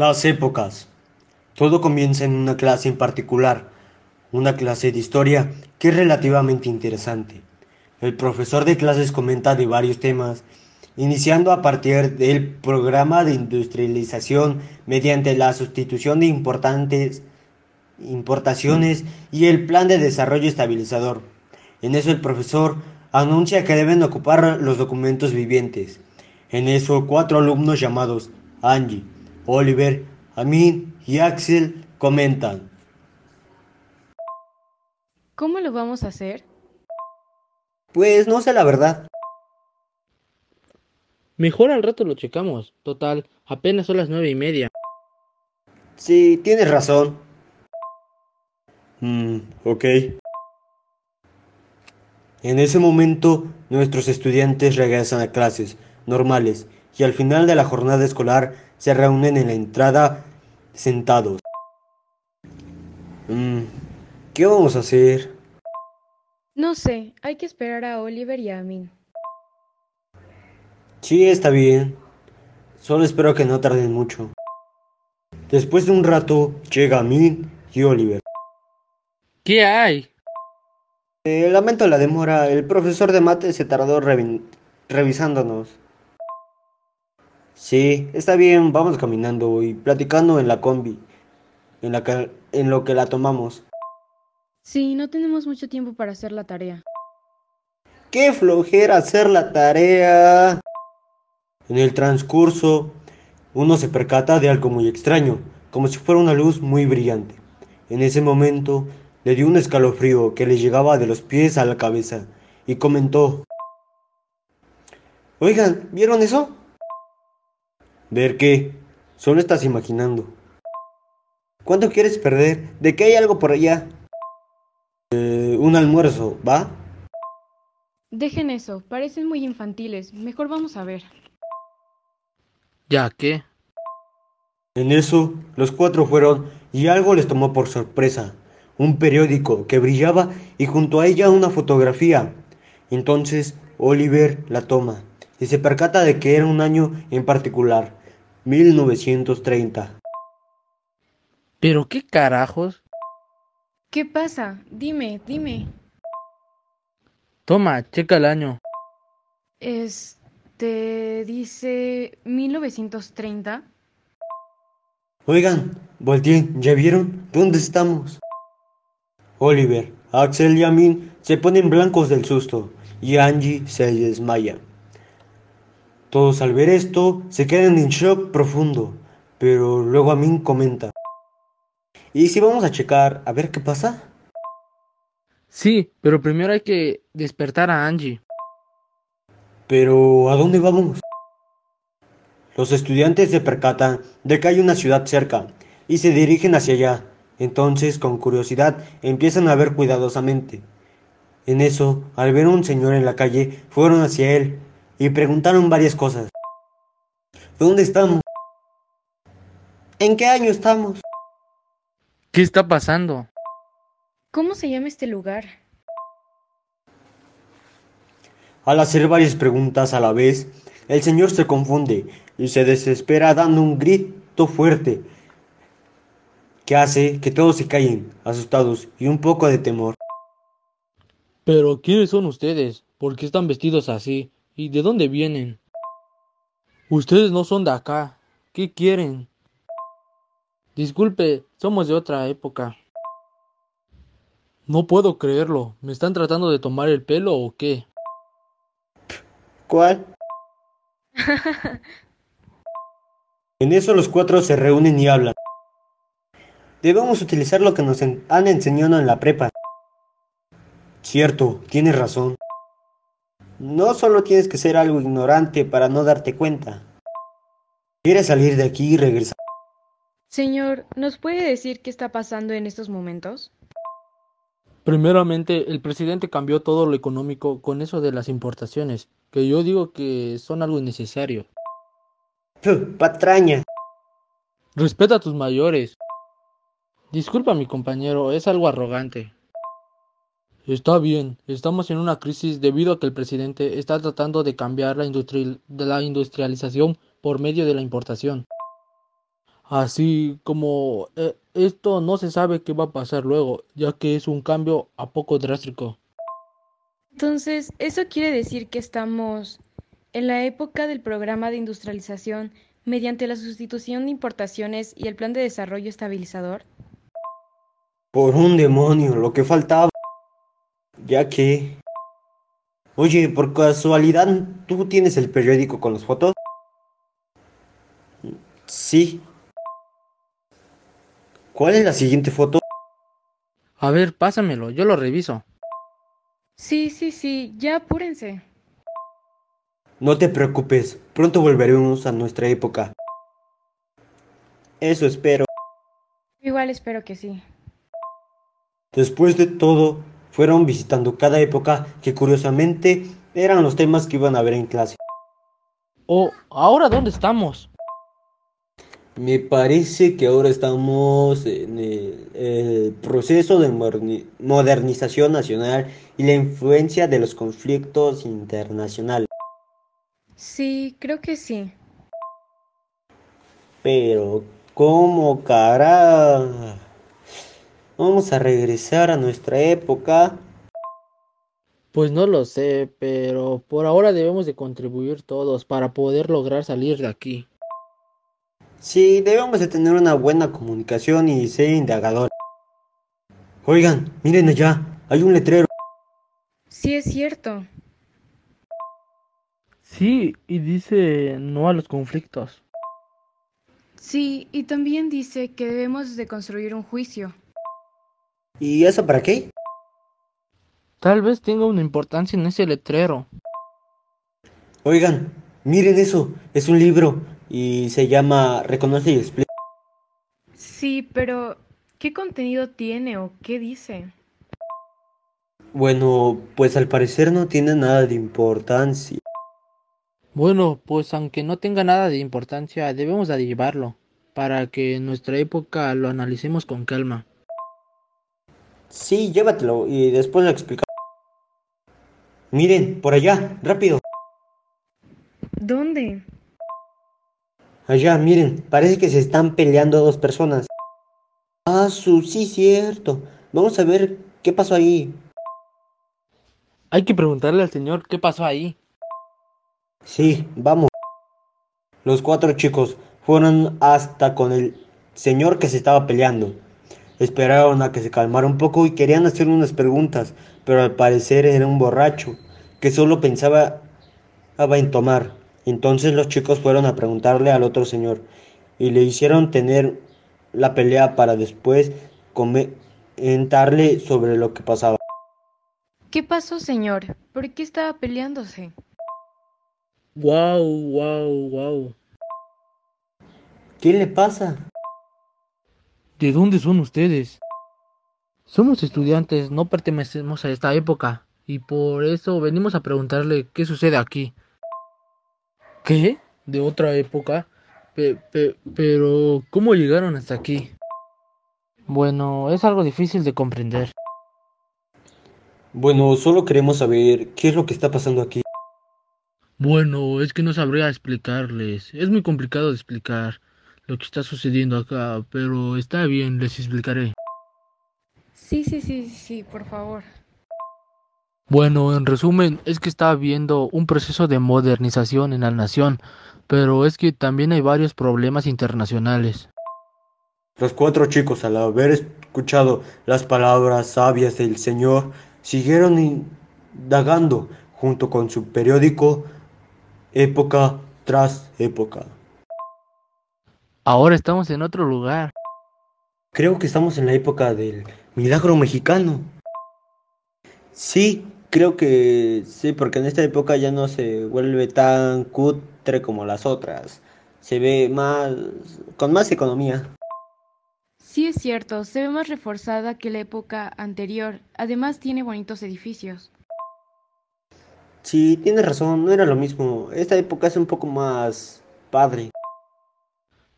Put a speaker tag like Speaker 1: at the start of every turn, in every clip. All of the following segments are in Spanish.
Speaker 1: Las épocas. Todo comienza en una clase en particular, una clase de historia que es relativamente interesante. El profesor de clases comenta de varios temas, iniciando a partir del programa de industrialización mediante la sustitución de importantes importaciones y el plan de desarrollo estabilizador. En eso el profesor anuncia que deben ocupar los documentos vivientes. En eso cuatro alumnos llamados Angie, Oliver, Amin y Axel comentan.
Speaker 2: ¿Cómo lo vamos a hacer?
Speaker 1: Pues no sé la verdad.
Speaker 3: Mejor al rato lo checamos. Total, apenas son las nueve y media.
Speaker 1: Sí, tienes razón. Mm, ok. En ese momento, nuestros estudiantes regresan a clases normales y al final de la jornada escolar se reúnen en la entrada sentados. Mm, ¿Qué vamos a hacer?
Speaker 2: No sé, hay que esperar a Oliver y a mí.
Speaker 1: Sí, está bien. Solo espero que no tarden mucho. Después de un rato, llega Min y Oliver.
Speaker 3: ¿Qué hay?
Speaker 1: Eh, lamento la demora. El profesor de mate se tardó revi- revisándonos. Sí, está bien. Vamos caminando y platicando en la combi. En, la que- en lo que la tomamos.
Speaker 2: Sí, no tenemos mucho tiempo para hacer la tarea.
Speaker 1: ¡Qué flojera hacer la tarea! En el transcurso, uno se percata de algo muy extraño, como si fuera una luz muy brillante. En ese momento, le dio un escalofrío que le llegaba de los pies a la cabeza y comentó: Oigan, ¿vieron eso? ¿Ver qué? Solo estás imaginando. ¿Cuánto quieres perder? ¿De que hay algo por allá? Eh, un almuerzo, ¿va?
Speaker 2: Dejen eso, parecen muy infantiles. Mejor vamos a ver.
Speaker 3: ¿Ya qué?
Speaker 1: En eso, los cuatro fueron y algo les tomó por sorpresa. Un periódico que brillaba y junto a ella una fotografía. Entonces, Oliver la toma y se percata de que era un año en particular, 1930.
Speaker 3: ¿Pero qué carajos?
Speaker 2: ¿Qué pasa? Dime, dime.
Speaker 3: Toma, checa el año.
Speaker 2: Este dice 1930.
Speaker 1: Oigan, volteen, ¿ya vieron? ¿Dónde estamos? Oliver, Axel y Amin se ponen blancos del susto y Angie se desmaya. Todos al ver esto se quedan en shock profundo, pero luego Amin comenta. ¿Y si vamos a checar a ver qué pasa?
Speaker 3: Sí, pero primero hay que despertar a Angie.
Speaker 1: Pero ¿a dónde vamos? Los estudiantes se percatan de que hay una ciudad cerca y se dirigen hacia allá. Entonces, con curiosidad, empiezan a ver cuidadosamente. En eso, al ver a un señor en la calle, fueron hacia él y preguntaron varias cosas. ¿Dónde estamos? ¿En qué año estamos?
Speaker 3: ¿Qué está pasando?
Speaker 2: ¿Cómo se llama este lugar?
Speaker 1: Al hacer varias preguntas a la vez, el señor se confunde y se desespera dando un grito fuerte que hace que todos se callen, asustados y un poco de temor.
Speaker 3: ¿Pero quiénes son ustedes? ¿Por qué están vestidos así? ¿Y de dónde vienen? Ustedes no son de acá. ¿Qué quieren? Disculpe, somos de otra época. No puedo creerlo. ¿Me están tratando de tomar el pelo o qué?
Speaker 1: ¿Cuál? En eso los cuatro se reúnen y hablan. Debemos utilizar lo que nos en- han enseñado en la prepa. Cierto, tienes razón. No solo tienes que ser algo ignorante para no darte cuenta. ¿Quieres salir de aquí y regresar?
Speaker 2: Señor, ¿nos puede decir qué está pasando en estos momentos?
Speaker 3: Primeramente, el presidente cambió todo lo económico con eso de las importaciones, que yo digo que son algo innecesario.
Speaker 1: Puh, patraña.
Speaker 3: Respeta a tus mayores. Disculpa, mi compañero, es algo arrogante. Está bien, estamos en una crisis debido a que el presidente está tratando de cambiar la, industri- de la industrialización por medio de la importación. Así como eh, esto no se sabe qué va a pasar luego, ya que es un cambio a poco drástico.
Speaker 2: Entonces, ¿eso quiere decir que estamos en la época del programa de industrialización mediante la sustitución de importaciones y el plan de desarrollo estabilizador?
Speaker 1: Por un demonio, lo que faltaba. Ya que... Oye, por casualidad, ¿tú tienes el periódico con las fotos? Sí. ¿Cuál es la siguiente foto?
Speaker 3: A ver, pásamelo, yo lo reviso.
Speaker 2: Sí, sí, sí, ya apúrense.
Speaker 1: No te preocupes, pronto volveremos a nuestra época. Eso espero.
Speaker 2: Igual espero que sí.
Speaker 1: Después de todo, fueron visitando cada época que curiosamente eran los temas que iban a ver en clase.
Speaker 3: Oh, ¿ahora dónde estamos?
Speaker 1: Me parece que ahora estamos en el, el proceso de modernización nacional y la influencia de los conflictos internacionales.
Speaker 2: Sí, creo que sí.
Speaker 1: Pero, ¿cómo cara? Vamos a regresar a nuestra época.
Speaker 3: Pues no lo sé, pero por ahora debemos de contribuir todos para poder lograr salir de aquí.
Speaker 1: Sí, debemos de tener una buena comunicación y ser indagadores. Oigan, miren allá, hay un letrero.
Speaker 2: Sí, es cierto.
Speaker 3: Sí, y dice no a los conflictos.
Speaker 2: Sí, y también dice que debemos de construir un juicio.
Speaker 1: ¿Y eso para qué?
Speaker 3: Tal vez tenga una importancia en ese letrero.
Speaker 1: Oigan, miren eso, es un libro y se llama Reconoce y explica.
Speaker 2: Sí, pero ¿qué contenido tiene o qué dice?
Speaker 1: Bueno, pues al parecer no tiene nada de importancia.
Speaker 3: Bueno, pues aunque no tenga nada de importancia, debemos de llevarlo para que en nuestra época lo analicemos con calma.
Speaker 1: Sí, llévatelo y después lo explicamos. Miren, por allá, rápido.
Speaker 2: ¿Dónde?
Speaker 1: Allá, miren, parece que se están peleando dos personas. Ah, su, sí, cierto. Vamos a ver qué pasó ahí.
Speaker 3: Hay que preguntarle al señor qué pasó ahí.
Speaker 1: Sí, vamos. Los cuatro chicos fueron hasta con el señor que se estaba peleando. Esperaron a que se calmara un poco y querían hacer unas preguntas, pero al parecer era un borracho que solo pensaba en tomar. Entonces los chicos fueron a preguntarle al otro señor y le hicieron tener la pelea para después comentarle sobre lo que pasaba.
Speaker 2: ¿Qué pasó, señor? ¿Por qué estaba peleándose?
Speaker 3: Wow, wow, wow.
Speaker 1: ¿Qué le pasa?
Speaker 3: ¿De dónde son ustedes? Somos estudiantes, no pertenecemos a esta época, y por eso venimos a preguntarle qué sucede aquí. ¿Qué? ¿De otra época? Pe- pe- pero, ¿cómo llegaron hasta aquí? Bueno, es algo difícil de comprender.
Speaker 1: Bueno, solo queremos saber qué es lo que está pasando aquí.
Speaker 3: Bueno, es que no sabría explicarles. Es muy complicado de explicar lo que está sucediendo acá, pero está bien, les explicaré.
Speaker 2: Sí, sí, sí, sí, por favor.
Speaker 3: Bueno, en resumen, es que está habiendo un proceso de modernización en la nación, pero es que también hay varios problemas internacionales.
Speaker 1: Los cuatro chicos, al haber escuchado las palabras sabias del Señor, siguieron indagando junto con su periódico época tras época.
Speaker 3: Ahora estamos en otro lugar.
Speaker 1: Creo que estamos en la época del milagro mexicano. Sí, creo que sí, porque en esta época ya no se vuelve tan cutre como las otras. Se ve más, con más economía.
Speaker 2: Sí, es cierto, se ve más reforzada que la época anterior. Además, tiene bonitos edificios.
Speaker 1: Sí, tienes razón, no era lo mismo. Esta época es un poco más padre.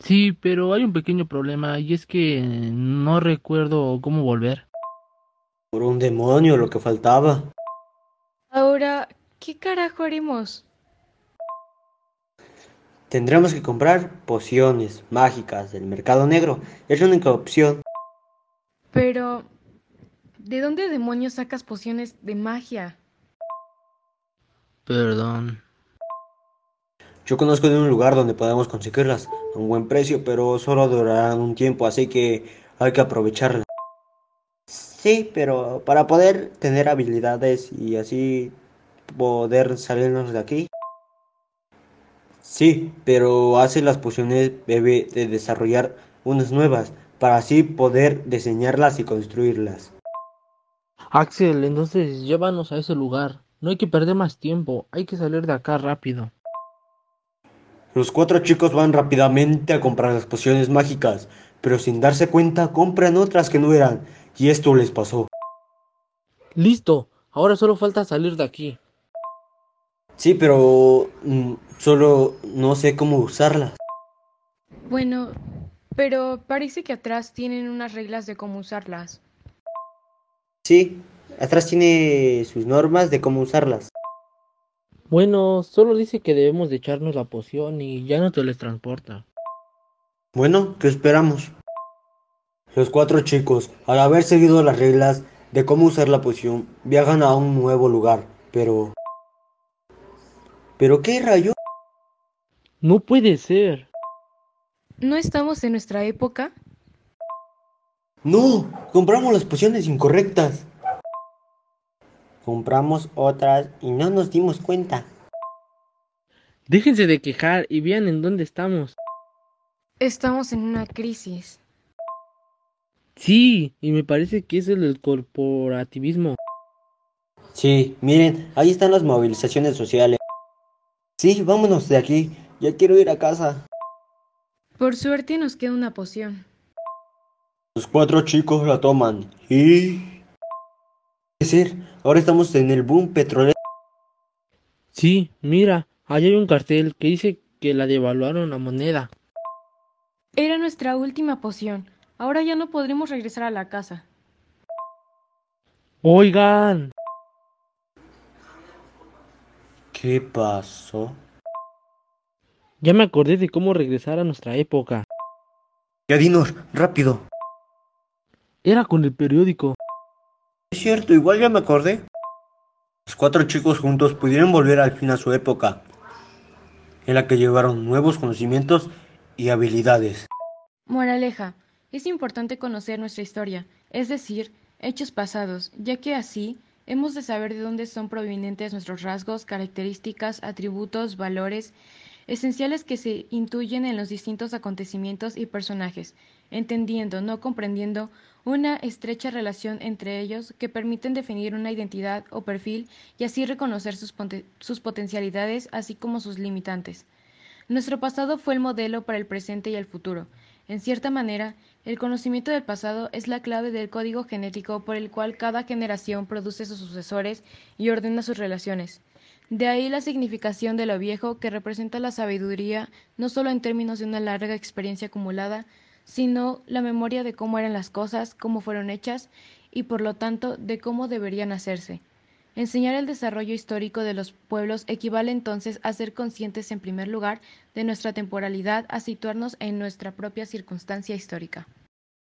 Speaker 3: Sí, pero hay un pequeño problema y es que no recuerdo cómo volver.
Speaker 1: Por un demonio lo que faltaba.
Speaker 2: Ahora, ¿qué carajo haremos?
Speaker 1: Tendremos que comprar pociones mágicas del mercado negro. Es la única opción.
Speaker 2: Pero, ¿de dónde demonios sacas pociones de magia?
Speaker 3: Perdón.
Speaker 1: Yo conozco de un lugar donde podemos conseguirlas a un buen precio, pero solo durarán un tiempo, así que hay que aprovecharlas. Sí, pero para poder tener habilidades y así poder salirnos de aquí. Sí, pero hace las pociones debe de desarrollar unas nuevas para así poder diseñarlas y construirlas.
Speaker 3: Axel, entonces llévanos a ese lugar. No hay que perder más tiempo, hay que salir de acá rápido.
Speaker 1: Los cuatro chicos van rápidamente a comprar las pociones mágicas, pero sin darse cuenta compran otras que no eran, y esto les pasó.
Speaker 3: Listo, ahora solo falta salir de aquí.
Speaker 1: Sí, pero mm, solo no sé cómo usarlas.
Speaker 2: Bueno, pero parece que atrás tienen unas reglas de cómo usarlas.
Speaker 1: Sí, atrás tiene sus normas de cómo usarlas.
Speaker 3: Bueno, solo dice que debemos de echarnos la poción y ya no te les transporta.
Speaker 1: Bueno, ¿qué esperamos? Los cuatro chicos, al haber seguido las reglas de cómo usar la poción, viajan a un nuevo lugar, pero... ¿Pero qué rayo?
Speaker 3: No puede ser.
Speaker 2: ¿No estamos en nuestra época?
Speaker 1: No, compramos las pociones incorrectas. Compramos otras y no nos dimos cuenta.
Speaker 3: Déjense de quejar y vean en dónde estamos.
Speaker 2: Estamos en una crisis.
Speaker 3: Sí, y me parece que es el del corporativismo.
Speaker 1: Sí, miren, ahí están las movilizaciones sociales. Sí, vámonos de aquí. Ya quiero ir a casa.
Speaker 2: Por suerte nos queda una poción.
Speaker 1: Los cuatro chicos la toman y... Ahora estamos en el boom petrolero.
Speaker 3: Sí, mira, allá hay un cartel que dice que la devaluaron la moneda.
Speaker 2: Era nuestra última poción. Ahora ya no podremos regresar a la casa.
Speaker 3: Oigan,
Speaker 1: ¿Qué pasó?
Speaker 3: ya me acordé de cómo regresar a nuestra época.
Speaker 1: Ya dinos, rápido.
Speaker 3: Era con el periódico.
Speaker 1: Es cierto, igual ya me acordé. Los cuatro chicos juntos pudieron volver al fin a su época, en la que llevaron nuevos conocimientos y habilidades.
Speaker 2: Moraleja. Es importante conocer nuestra historia, es decir, hechos pasados, ya que así hemos de saber de dónde son provenientes nuestros rasgos, características, atributos, valores, esenciales que se intuyen en los distintos acontecimientos y personajes, entendiendo, no comprendiendo, una estrecha relación entre ellos que permiten definir una identidad o perfil y así reconocer sus, sus potencialidades así como sus limitantes. Nuestro pasado fue el modelo para el presente y el futuro. En cierta manera, el conocimiento del pasado es la clave del código genético por el cual cada generación produce sus sucesores y ordena sus relaciones. De ahí la significación de lo viejo que representa la sabiduría no solo en términos de una larga experiencia acumulada, sino la memoria de cómo eran las cosas, cómo fueron hechas y por lo tanto de cómo deberían hacerse. Enseñar el desarrollo histórico de los pueblos equivale entonces a ser conscientes en primer lugar de nuestra temporalidad, a situarnos en nuestra propia circunstancia histórica.